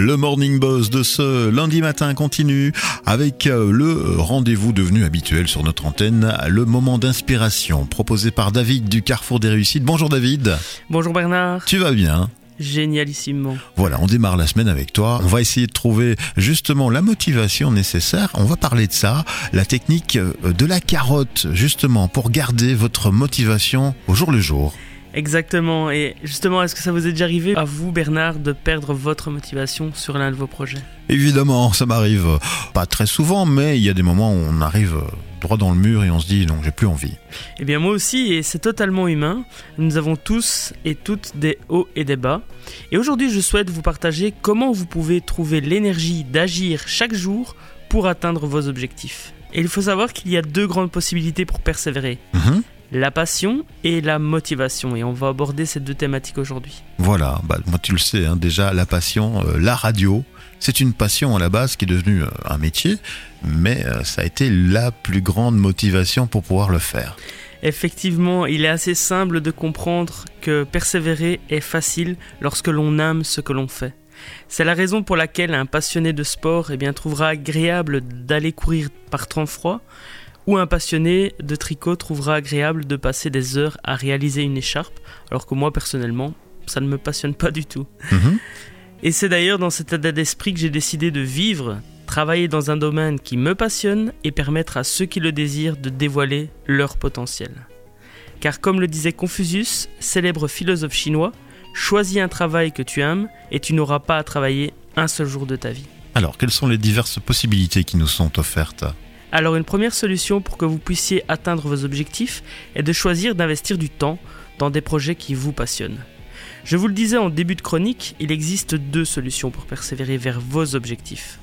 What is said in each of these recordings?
Le Morning Boss de ce lundi matin continue avec euh, le rendez-vous devenu habituel sur notre antenne, le moment d'inspiration proposé par David du Carrefour des Réussites. Bonjour David. Bonjour Bernard. Tu vas bien? Génialissimement. Voilà, on démarre la semaine avec toi. On va essayer de trouver justement la motivation nécessaire. On va parler de ça, la technique euh, de la carotte, justement, pour garder votre motivation au jour le jour. Exactement. Et justement, est-ce que ça vous est déjà arrivé à vous, Bernard, de perdre votre motivation sur l'un de vos projets? Évidemment, ça m'arrive pas très souvent, mais il y a des moments où on arrive droit dans le mur et on se dit non, j'ai plus envie. Eh bien moi aussi, et c'est totalement humain. Nous avons tous et toutes des hauts et des bas. Et aujourd'hui, je souhaite vous partager comment vous pouvez trouver l'énergie d'agir chaque jour pour atteindre vos objectifs. Et il faut savoir qu'il y a deux grandes possibilités pour persévérer. Mhm. La passion et la motivation. Et on va aborder ces deux thématiques aujourd'hui. Voilà, bah, moi tu le sais, hein, déjà la passion, euh, la radio, c'est une passion à la base qui est devenue euh, un métier, mais euh, ça a été la plus grande motivation pour pouvoir le faire. Effectivement, il est assez simple de comprendre que persévérer est facile lorsque l'on aime ce que l'on fait. C'est la raison pour laquelle un passionné de sport eh bien, trouvera agréable d'aller courir par temps froid, ou un passionné de tricot trouvera agréable de passer des heures à réaliser une écharpe, alors que moi personnellement, ça ne me passionne pas du tout. Mhm. Et c'est d'ailleurs dans cet état d'esprit que j'ai décidé de vivre, travailler dans un domaine qui me passionne et permettre à ceux qui le désirent de dévoiler leur potentiel. Car comme le disait Confucius, célèbre philosophe chinois, choisis un travail que tu aimes et tu n'auras pas à travailler un seul jour de ta vie. Alors, quelles sont les diverses possibilités qui nous sont offertes Alors une première solution pour que vous puissiez atteindre vos objectifs est de choisir d'investir du temps dans des projets qui vous passionnent. Je vous le disais en début de chronique, il existe deux solutions pour persévérer vers vos objectifs.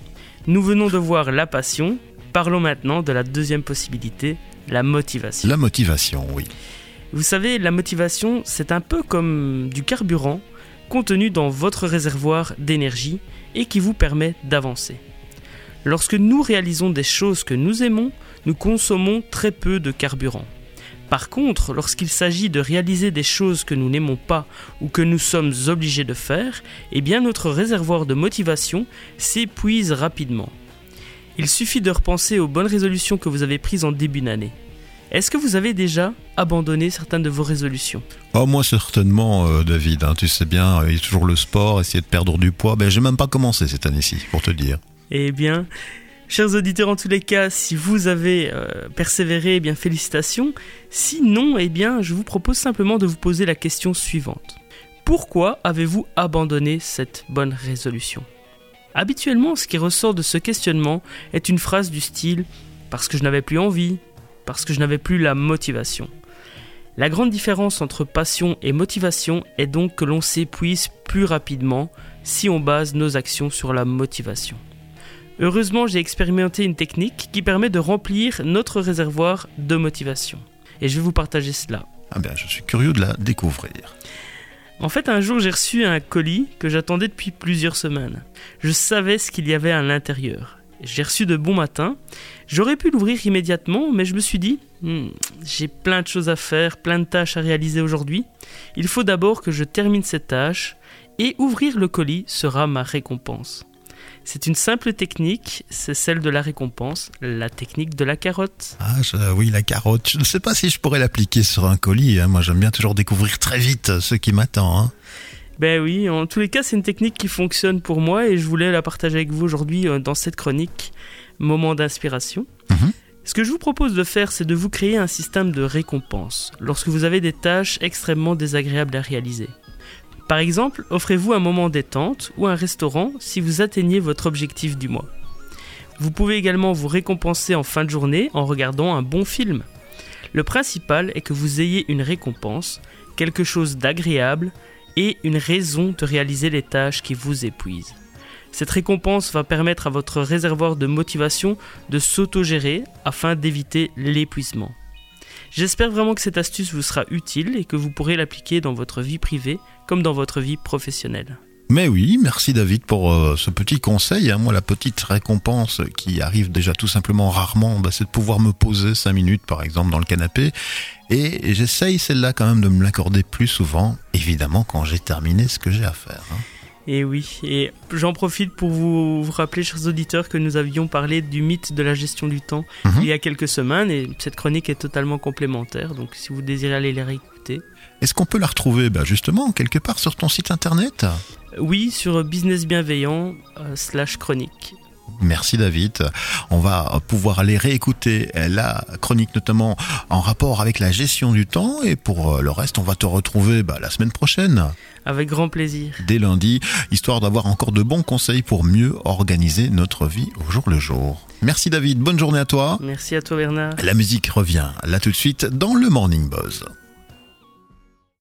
Nous venons de voir la passion, parlons maintenant de la deuxième possibilité, la motivation. La motivation, oui. Vous savez, la motivation, c'est un peu comme du carburant contenu dans votre réservoir d'énergie et qui vous permet d'avancer. Lorsque nous réalisons des choses que nous aimons, nous consommons très peu de carburant. Par contre, lorsqu'il s'agit de réaliser des choses que nous n'aimons pas ou que nous sommes obligés de faire, eh bien notre réservoir de motivation s'épuise rapidement. Il suffit de repenser aux bonnes résolutions que vous avez prises en début d'année. Est-ce que vous avez déjà abandonné certaines de vos résolutions? Oh, moi certainement, euh, David. hein, tu sais bien, euh, il y a toujours le sport, essayer de perdre du poids. Ben, j'ai même pas commencé cette année-ci, pour te dire. Eh bien, chers auditeurs, en tous les cas, si vous avez euh, persévéré, eh bien félicitations. Sinon, eh bien, je vous propose simplement de vous poser la question suivante. Pourquoi avez-vous abandonné cette bonne résolution? Habituellement, ce qui ressort de ce questionnement est une phrase du style parce que je n'avais plus envie, parce que je n'avais plus la motivation. La grande différence entre passion et motivation est donc que l'on s'épuise plus rapidement si on base nos actions sur la motivation. Heureusement, j'ai expérimenté une technique qui permet de remplir notre réservoir de motivation. Et je vais vous partager cela. Ah ben, je suis curieux de la découvrir. En fait, un jour, j'ai reçu un colis que j'attendais depuis plusieurs semaines. Je savais ce qu'il y avait à l'intérieur. J'ai reçu de bon matin. J'aurais pu l'ouvrir immédiatement, mais je me suis dit, Hmm, j'ai plein de choses à faire, plein de tâches à réaliser aujourd'hui. Il faut d'abord que je termine cette tâche, et ouvrir le colis sera ma récompense. C'est une simple technique, c'est celle de la récompense, la technique de la carotte. Ah, je- oui, la carotte. Je ne sais pas si je pourrais l'appliquer sur un colis. hein. Moi, j'aime bien toujours découvrir très vite ce qui m'attend. hein. Ben oui, en tous les cas, c'est une technique qui fonctionne pour moi et je voulais la partager avec vous aujourd'hui euh, dans cette chronique Moment d'inspiration. Mhm. Ce que je vous propose de faire, c'est de vous créer un système de récompense lorsque vous avez des tâches extrêmement désagréables à réaliser. Par exemple, offrez-vous un moment détente ou un restaurant si vous atteignez votre objectif du mois. Vous pouvez également vous récompenser en fin de journée en regardant un bon film. Le principal est que vous ayez une récompense, quelque chose d'agréable et une raison de réaliser les tâches qui vous épuisent. Cette récompense va permettre à votre réservoir de motivation de s'autogérer afin d'éviter l'épuisement. J'espère vraiment que cette astuce vous sera utile et que vous pourrez l'appliquer dans votre vie privée comme dans votre vie professionnelle. Mais oui, merci David pour euh, ce petit conseil. hein. Moi, la petite récompense qui arrive déjà tout simplement rarement, bah, c'est de pouvoir me poser cinq minutes, par exemple, dans le canapé. Et j'essaye celle-là quand même de me l'accorder plus souvent, évidemment quand j'ai terminé ce que j'ai à faire. hein. Et oui, et j'en profite pour vous, vous rappeler, chers auditeurs, que nous avions parlé du mythe de la gestion du temps Mhm. il y a quelques semaines, et cette chronique est totalement complémentaire, donc si vous désirez aller les réécouter. Est-ce qu'on peut la retrouver bah, justement quelque part sur ton site internet? Oui, sur Business Bienveillant euh, slash chronique. Merci David. On va pouvoir aller réécouter la chronique notamment en rapport avec la gestion du temps et pour euh, le reste on va te retrouver bah, la semaine prochaine, Avec grand plaisir. dès lundi, histoire d'avoir encore de bons conseils pour mieux organiser notre vie au jour le jour. Merci David, bonne journée à toi. Merci à toi Bernard. La musique revient là tout de suite dans le Morning Buzz.